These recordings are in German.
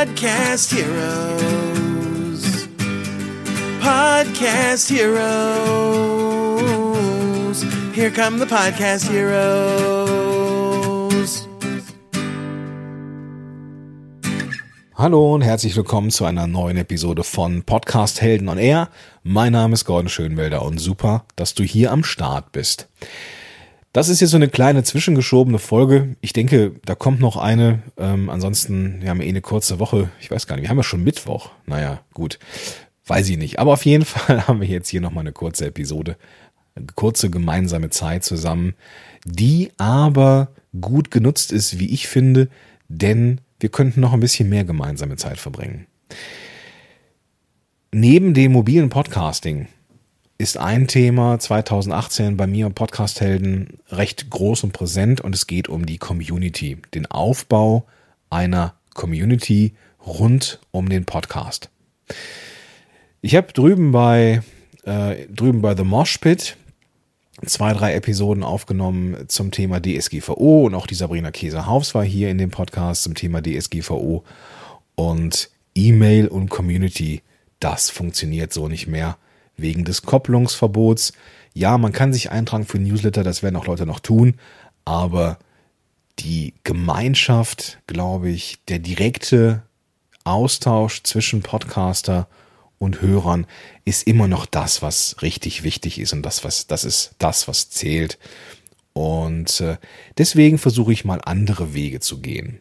Podcast Heroes. Podcast Heroes. Here come the Podcast Heroes. Hallo und herzlich willkommen zu einer neuen Episode von Podcast Helden on Air. Mein Name ist Gordon Schönwelder und super, dass du hier am Start bist. Das ist jetzt so eine kleine zwischengeschobene Folge. Ich denke, da kommt noch eine. Ähm, ansonsten, wir haben eh eine kurze Woche. Ich weiß gar nicht, wir haben ja schon Mittwoch. Naja, gut. Weiß ich nicht. Aber auf jeden Fall haben wir jetzt hier nochmal eine kurze Episode. Eine kurze gemeinsame Zeit zusammen, die aber gut genutzt ist, wie ich finde, denn wir könnten noch ein bisschen mehr gemeinsame Zeit verbringen. Neben dem mobilen Podcasting ist ein Thema 2018 bei mir im Podcast Helden recht groß und präsent und es geht um die Community, den Aufbau einer Community rund um den Podcast. Ich habe drüben bei äh, drüben bei The Mosh Pit zwei, drei Episoden aufgenommen zum Thema DSGVO und auch die Sabrina Käse-Haufs war hier in dem Podcast zum Thema DSGVO und E-Mail und Community, das funktioniert so nicht mehr wegen des Kopplungsverbots. Ja, man kann sich eintragen für Newsletter, das werden auch Leute noch tun, aber die Gemeinschaft, glaube ich, der direkte Austausch zwischen Podcaster und Hörern ist immer noch das, was richtig wichtig ist und das, was, das ist das, was zählt. Und äh, deswegen versuche ich mal andere Wege zu gehen.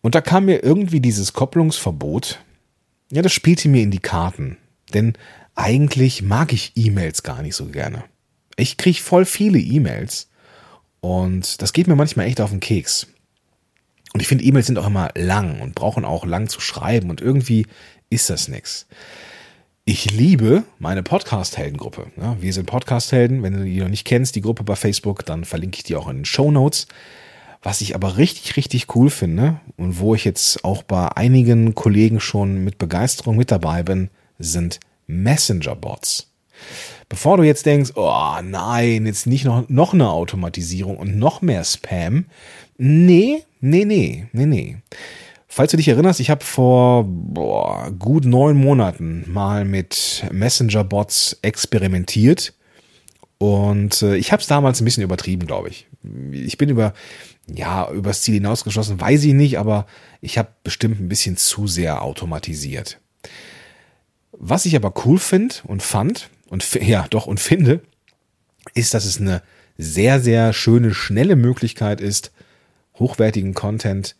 Und da kam mir irgendwie dieses Kopplungsverbot, ja, das spielte mir in die Karten. Denn eigentlich mag ich E-Mails gar nicht so gerne. Ich kriege voll viele E-Mails und das geht mir manchmal echt auf den Keks. Und ich finde, E-Mails sind auch immer lang und brauchen auch lang zu schreiben und irgendwie ist das nix. Ich liebe meine Podcast-Helden-Gruppe. Ja, wir sind Podcast-Helden. Wenn du die noch nicht kennst, die Gruppe bei Facebook, dann verlinke ich die auch in den Show Notes. Was ich aber richtig, richtig cool finde und wo ich jetzt auch bei einigen Kollegen schon mit Begeisterung mit dabei bin, sind Messenger-Bots. Bevor du jetzt denkst, oh nein, jetzt nicht noch, noch eine Automatisierung und noch mehr Spam. Nee, nee, nee, nee, nee. Falls du dich erinnerst, ich habe vor boah, gut neun Monaten mal mit Messenger-Bots experimentiert und äh, ich habe es damals ein bisschen übertrieben, glaube ich. Ich bin über ja übers Ziel hinausgeschossen, weiß ich nicht, aber ich habe bestimmt ein bisschen zu sehr automatisiert. Was ich aber cool finde und fand und ja doch und finde, ist, dass es eine sehr, sehr schöne, schnelle Möglichkeit ist, hochwertigen Content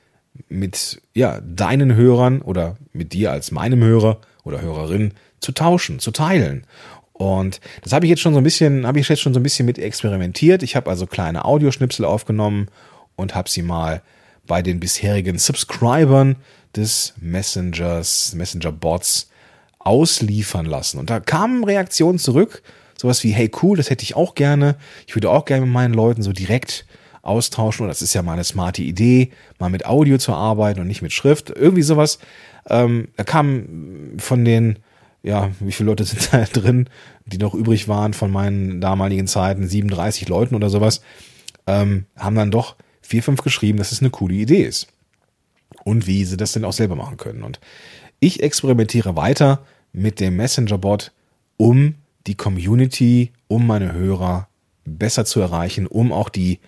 mit ja, deinen Hörern oder mit dir als meinem Hörer oder Hörerin zu tauschen, zu teilen. Und das habe ich jetzt schon so ein bisschen, habe ich jetzt schon so ein bisschen mit experimentiert. Ich habe also kleine Audioschnipsel aufgenommen und habe sie mal bei den bisherigen Subscribern des Messengers, Messenger Bots ausliefern lassen. Und da kamen Reaktionen zurück, sowas wie, hey cool, das hätte ich auch gerne. Ich würde auch gerne mit meinen Leuten so direkt austauschen. Und das ist ja mal eine smarte Idee, mal mit Audio zu arbeiten und nicht mit Schrift. Irgendwie sowas. Ähm, da kam von den, ja, wie viele Leute sind da drin, die noch übrig waren von meinen damaligen Zeiten, 37 Leuten oder sowas, ähm, haben dann doch vier, fünf geschrieben, dass es eine coole Idee ist. Und wie sie das denn auch selber machen können. Und ich experimentiere weiter mit dem Messenger-Bot, um die Community, um meine Hörer besser zu erreichen, um auch die,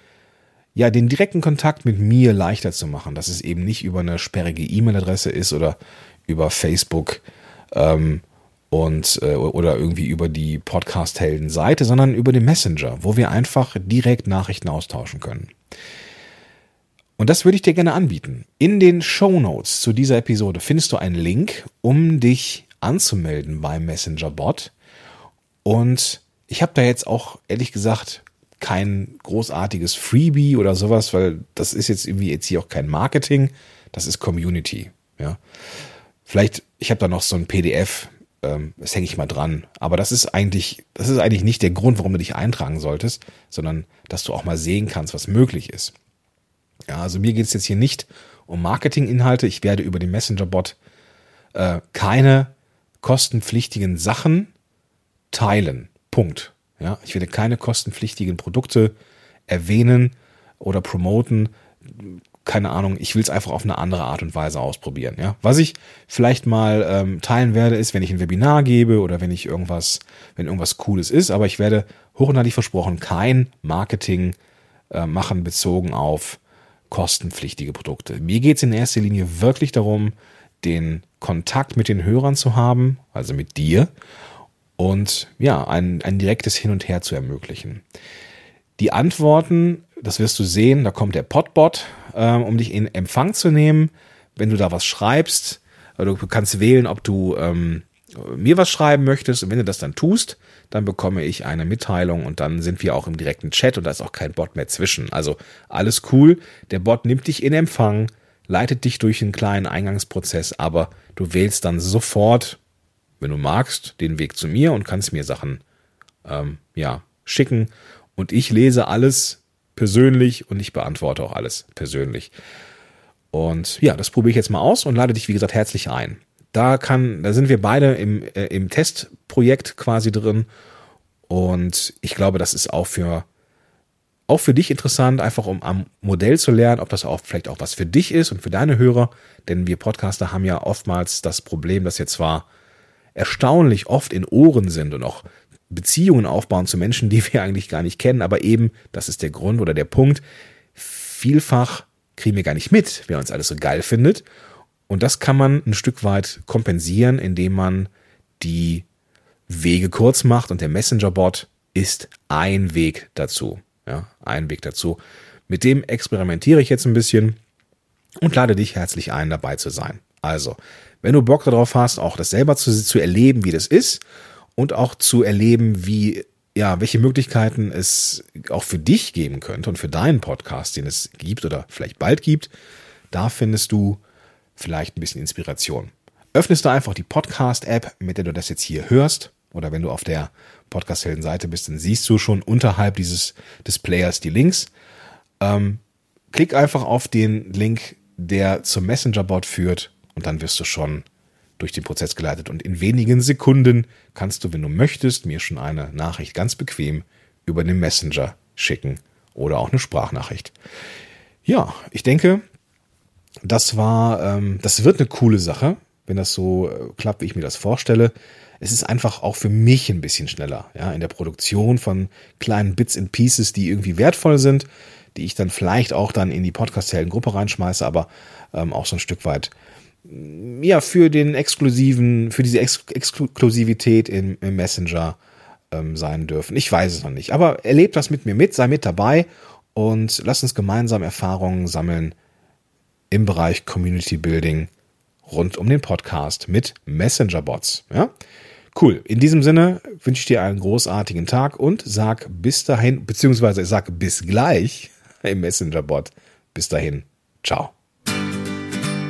ja, den direkten Kontakt mit mir leichter zu machen, dass es eben nicht über eine sperrige E-Mail-Adresse ist oder über Facebook ähm, und äh, oder irgendwie über die Podcast-Helden-Seite, sondern über den Messenger, wo wir einfach direkt Nachrichten austauschen können. Und das würde ich dir gerne anbieten. In den Show Notes zu dieser Episode findest du einen Link, um dich anzumelden beim Messenger-Bot. Und ich habe da jetzt auch ehrlich gesagt kein großartiges Freebie oder sowas, weil das ist jetzt irgendwie jetzt hier auch kein Marketing, das ist Community. Ja, vielleicht ich habe da noch so ein PDF, ähm, das hänge ich mal dran. Aber das ist eigentlich, das ist eigentlich nicht der Grund, warum du dich eintragen solltest, sondern dass du auch mal sehen kannst, was möglich ist. Ja, also mir geht es jetzt hier nicht um Marketinginhalte. Ich werde über den Messenger-Bot äh, keine kostenpflichtigen Sachen teilen. Punkt. Ja, ich werde keine kostenpflichtigen Produkte erwähnen oder promoten. keine Ahnung, ich will es einfach auf eine andere Art und Weise ausprobieren. Ja, was ich vielleicht mal ähm, teilen werde, ist, wenn ich ein Webinar gebe oder wenn ich irgendwas, wenn irgendwas Cooles ist. Aber ich werde hoch und heilig versprochen kein Marketing äh, machen bezogen auf kostenpflichtige Produkte. Mir geht es in erster Linie wirklich darum, den Kontakt mit den Hörern zu haben, also mit dir, und ja, ein, ein direktes Hin und Her zu ermöglichen. Die Antworten, das wirst du sehen, da kommt der Podbot, ähm, um dich in Empfang zu nehmen. Wenn du da was schreibst, du kannst wählen, ob du ähm, mir was schreiben möchtest. Und wenn du das dann tust, dann bekomme ich eine Mitteilung und dann sind wir auch im direkten Chat und da ist auch kein Bot mehr zwischen. Also alles cool. Der Bot nimmt dich in Empfang, leitet dich durch einen kleinen Eingangsprozess, aber du wählst dann sofort, wenn du magst, den Weg zu mir und kannst mir Sachen ähm, ja schicken und ich lese alles persönlich und ich beantworte auch alles persönlich. Und ja, das probiere ich jetzt mal aus und lade dich, wie gesagt, herzlich ein. Da kann, da sind wir beide im, äh, im Testprojekt quasi drin. Und ich glaube, das ist auch für, auch für dich interessant, einfach um am Modell zu lernen, ob das auch vielleicht auch was für dich ist und für deine Hörer. Denn wir Podcaster haben ja oftmals das Problem, dass wir zwar erstaunlich oft in Ohren sind und auch Beziehungen aufbauen zu Menschen, die wir eigentlich gar nicht kennen, aber eben, das ist der Grund oder der Punkt, vielfach kriegen wir gar nicht mit, wer uns alles so geil findet. Und das kann man ein Stück weit kompensieren, indem man die Wege kurz macht und der Messenger-Bot ist ein Weg dazu. Ja, ein Weg dazu. Mit dem experimentiere ich jetzt ein bisschen und lade dich herzlich ein, dabei zu sein. Also, wenn du Bock darauf hast, auch das selber zu, zu erleben, wie das ist und auch zu erleben, wie ja, welche Möglichkeiten es auch für dich geben könnte und für deinen Podcast, den es gibt oder vielleicht bald gibt, da findest du vielleicht ein bisschen Inspiration. Öffnest du einfach die Podcast-App, mit der du das jetzt hier hörst, oder wenn du auf der Podcast-Helden-Seite bist, dann siehst du schon unterhalb dieses Displayers die Links. Ähm, klick einfach auf den Link, der zum Messenger-Bot führt, und dann wirst du schon durch den Prozess geleitet und in wenigen Sekunden kannst du, wenn du möchtest, mir schon eine Nachricht ganz bequem über den Messenger schicken oder auch eine Sprachnachricht. Ja, ich denke, das war, ähm, das wird eine coole Sache, wenn das so äh, klappt, wie ich mir das vorstelle. Es ist einfach auch für mich ein bisschen schneller, ja, in der Produktion von kleinen Bits and Pieces, die irgendwie wertvoll sind, die ich dann vielleicht auch dann in die Podcast-Helden-Gruppe reinschmeiße, aber ähm, auch so ein Stück weit ja, für den exklusiven, für diese Ex Exklusivität im, im Messenger ähm, sein dürfen. Ich weiß es noch nicht. Aber erlebt das mit mir mit, sei mit dabei und lass uns gemeinsam Erfahrungen sammeln im Bereich Community Building rund um den Podcast mit Messenger-Bots. Ja? Cool. In diesem Sinne wünsche ich dir einen großartigen Tag und sag bis dahin, beziehungsweise sag bis gleich im Messenger-Bot. Bis dahin. Ciao.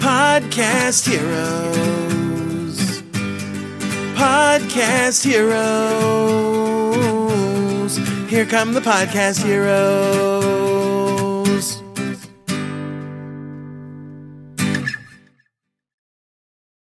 Podcast Heroes. Podcast Heroes. Here come the Podcast Heroes.